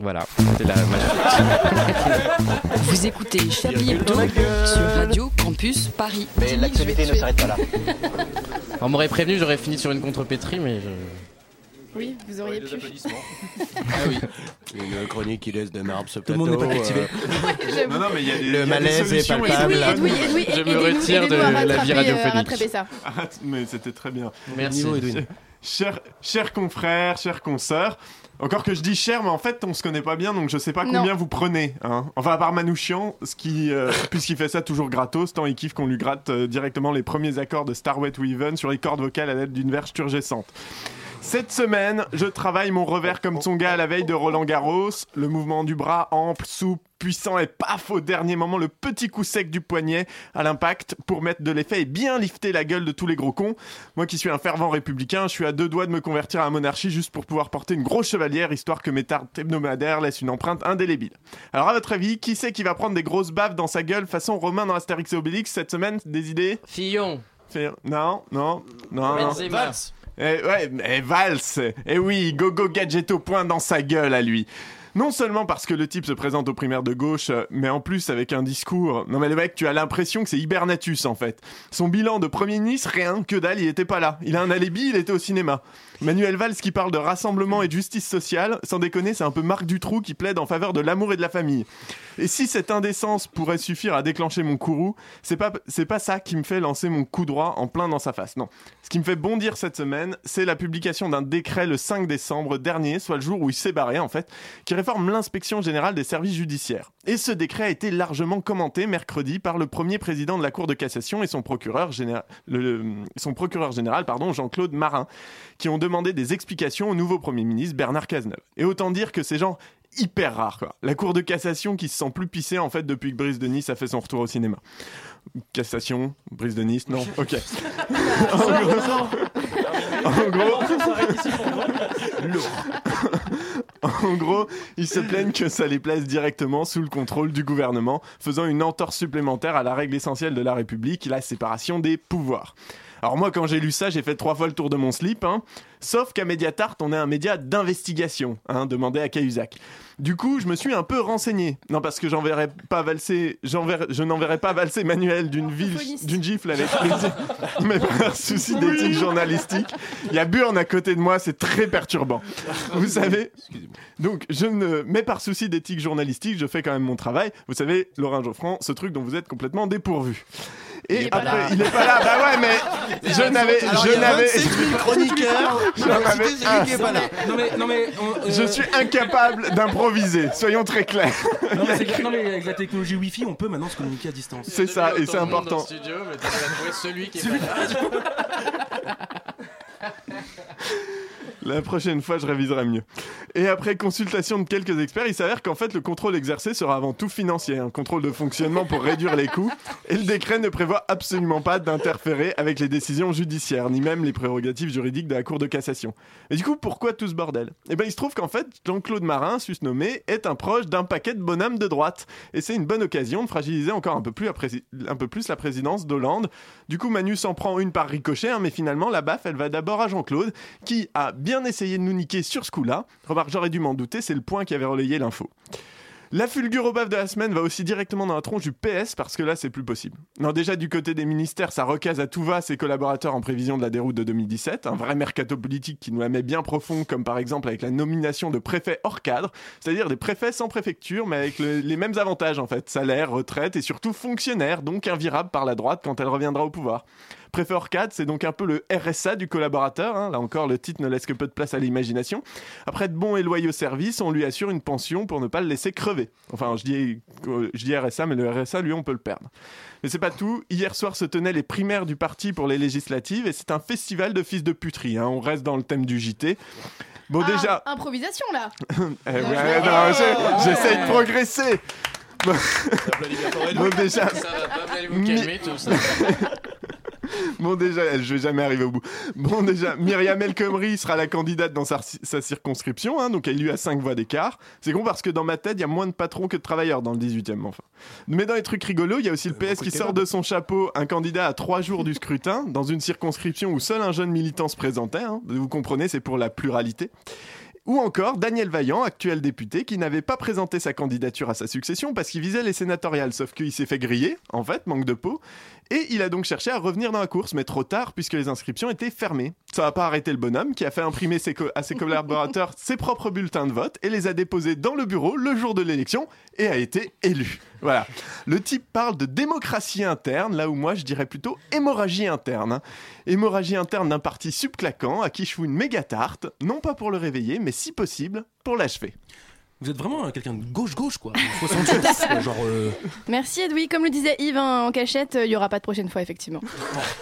Voilà, c'était la Vous écoutez Chablis Hebdo sur Radio Campus Paris. Mais l'actualité ne s'arrête pas là. On m'aurait prévenu, j'aurais fini sur une contrepétrie, mais je... Oui, vous auriez pu. Ah oui. Une chronique qui laisse des marbre ce Tout le monde n'est pas cultivé. J'avoue. Non, non, mais il y a des, il y Le a malaise est palpable. Edoui, Edoui, Edoui, Je me retire de la vie euh, radiophonique. rattraper ça. Arrête, mais c'était très bien. Merci. Chers, chers confrères, chers consoeurs, encore que je dis cher, mais en fait on se connaît pas bien, donc je sais pas Non. combien vous prenez. Hein. Enfin, à part Manouchian, ce qui, euh, puisqu'il fait ça toujours gratos, tant il kiffe qu'on lui gratte euh, directement les premiers accords de Starway to Even sur les cordes vocales à l'aide d'une verge turgescente. Cette semaine, je travaille mon revers comme Tsonga à la veille de Roland Garros, le mouvement du bras ample, souple, puissant et paf au dernier moment, le petit coup sec du poignet à l'impact pour mettre de l'effet et bien lifter la gueule de tous les gros cons. Moi qui suis un fervent républicain, je suis à deux doigts de me convertir à la monarchie juste pour pouvoir porter une grosse chevalière, histoire que mes tartes hebdomadaires laissent une empreinte indélébile. Alors à votre avis, qui c'est qui va prendre des grosses baves dans sa gueule façon Romain dans Astérix et Obélix cette semaine? Des idées? Fillon, Fait- Non, non, non. Benzema. Eh, ouais, eh, Valls Eh oui, Gogo Gadget au point dans sa gueule à lui non seulement parce que le type se présente aux primaires de gauche, euh, mais en plus avec un discours. Non mais le mec, tu as l'impression que c'est Hibernatus en fait. Son bilan de Premier ministre, rien, que dalle, il était pas là. Il a un alibi, il était au cinéma. Manuel Valls qui parle de rassemblement et de justice sociale, sans déconner, c'est un peu Marc Dutroux qui plaide en faveur de l'amour et de la famille. Et si cette indécence pourrait suffire à déclencher mon courroux, c'est pas, c'est pas ça qui me fait lancer mon coup droit en plein dans sa face. Non. Ce qui me fait bondir cette semaine, c'est la publication d'un décret le 5 décembre dernier, soit le jour où il s'est barré en fait, qui réforme l'inspection générale des services judiciaires. Et ce décret a été largement commenté mercredi par le premier président de la Cour de cassation et son procureur général, le- son procureur général, pardon, Jean-Claude Marin, qui ont demandé des explications au nouveau Premier ministre Bernard Cazeneuve. Et autant dire que ces gens hyper rares quoi. La Cour de cassation qui se sent plus pissée en fait depuis que Brice de Nice a fait son retour au cinéma. Cassation, Brice de Nice, non, ok. en gros, en gros, ils se plaignent que ça les place directement sous le contrôle du gouvernement, faisant une entorse supplémentaire à la règle essentielle de la République, la séparation des pouvoirs. Alors moi, quand j'ai lu ça, j'ai fait trois fois le tour de mon slip, hein. Sauf qu'à Mediatart, on est un média d'investigation, hein, demandé à Cahuzac. Du coup, je me suis un peu renseigné. Non, parce que j'enverrai pas valser, je n'enverrai pas valser Manuel d'une ville, d'une gifle avec plaisir, mais par souci d'éthique journalistique. Il y a Burn à côté de moi, c'est très perturbant. Vous savez, donc je ne, mais par souci d'éthique journalistique, je fais quand même mon travail. Vous savez, Laurent Geoffrand, ce truc dont vous êtes complètement dépourvu. Et Il est pas après, là. il est pas là. Bah ouais, mais je n'avais, je n'avais, 27 000 chroniqueurs. Est pas là. Non mais, non mais, on- euh, je suis incapable d'improviser. Soyons très clairs. non, mais c'est- non, mais avec la technologie Wi-Fi, on peut maintenant se communiquer à distance. C'est ça, et c'est important. Dans le studio, mais tu vas trouver celui qui est pas là. La prochaine fois, je réviserai mieux. Et après consultation de quelques experts, il s'avère qu'en fait, le contrôle exercé sera avant tout financier, un contrôle de fonctionnement pour réduire les coûts. Et le décret ne prévoit absolument pas d'interférer avec les décisions judiciaires, ni même les prérogatives juridiques de la Cour de cassation. Mais du coup, pourquoi tout ce bordel? Eh ben, il se trouve qu'en fait, Jean-Claude Marin, susnommé, est un proche d'un paquet de bonhommes de droite. Et c'est une bonne occasion de fragiliser encore un peu plus la, présidence d'Hollande. Du coup, Manu s'en prend une par ricochet, hein, mais finalement, la baffe, elle va d'abord à Jean-Claude, qui a bien essayé de nous niquer sur ce coup-là. J'aurais dû m'en douter, c'est le point qui avait relayé l'info. La fulgure au baf de la semaine va aussi directement dans la tronche du PS parce que là c'est plus possible. Non déjà du côté des ministères ça recase à tout va ses collaborateurs en prévision de la déroute de 2017, un vrai mercato politique qui nous la met bien profond comme par exemple avec la nomination de préfets hors cadre, c'est-à-dire des préfets sans préfecture mais avec le- les mêmes avantages en fait, salaire, retraite et surtout fonctionnaires, donc invirables par la droite quand elle reviendra au pouvoir. Préfet hors cadre, c'est donc un peu le RSA du collaborateur. hein. Là encore, le titre ne laisse que peu de place à l'imagination. Après de bons et loyaux services, on lui assure une pension pour ne pas le laisser crever. Enfin, je dis, euh, je dis RSA, mais le RSA, lui, on peut le perdre. Mais c'est pas tout. Hier soir se tenaient les primaires du parti pour les législatives et c'est un festival de fils de puterie. hein. On reste dans le thème du JT. Bon, Ah, déjà. Improvisation là Eh ouais, non, j'ai- j'essaie de progresser. Bon, déjà. Ça va pas vous calmer tout ça. Bon déjà, je vais jamais arriver au bout. Bon déjà, Myriam El Khomri sera la candidate dans sa, sa circonscription, hein, donc elle lui a 5 voix d'écart. C'est con parce que dans ma tête, il y a moins de patrons que de travailleurs dans le 18e, enfin. Mais dans les trucs rigolos, il y a aussi le PS qui sort de son chapeau un candidat à 3 jours du scrutin, dans une circonscription où seul un jeune militant se présentait. hein. Vous comprenez, c'est pour la pluralité. Ou encore Daniel Vaillant, actuel député, qui n'avait pas présenté sa candidature à sa succession parce qu'il visait les sénatoriales, sauf qu'il s'est fait griller, en fait, manque de peau. Et il a donc cherché à revenir dans la course, mais trop tard puisque les inscriptions étaient fermées. Ça va pas arrêter le bonhomme qui a fait imprimer à ses collaborateurs ses propres bulletins de vote et les a déposés dans le bureau le jour de l'élection et a été élu. Voilà. Le type parle de démocratie interne, là où moi je dirais plutôt hémorragie interne. Hémorragie interne d'un parti subclaquant à qui je fous une méga tarte, non pas pour le réveiller, mais si possible, pour l'achever. Vous êtes vraiment euh, quelqu'un de gauche-gauche, quoi. 68, quoi, genre. euh, Merci Edoui. Comme le disait Yves hein, en cachette, il y aura pas de prochaine fois, effectivement.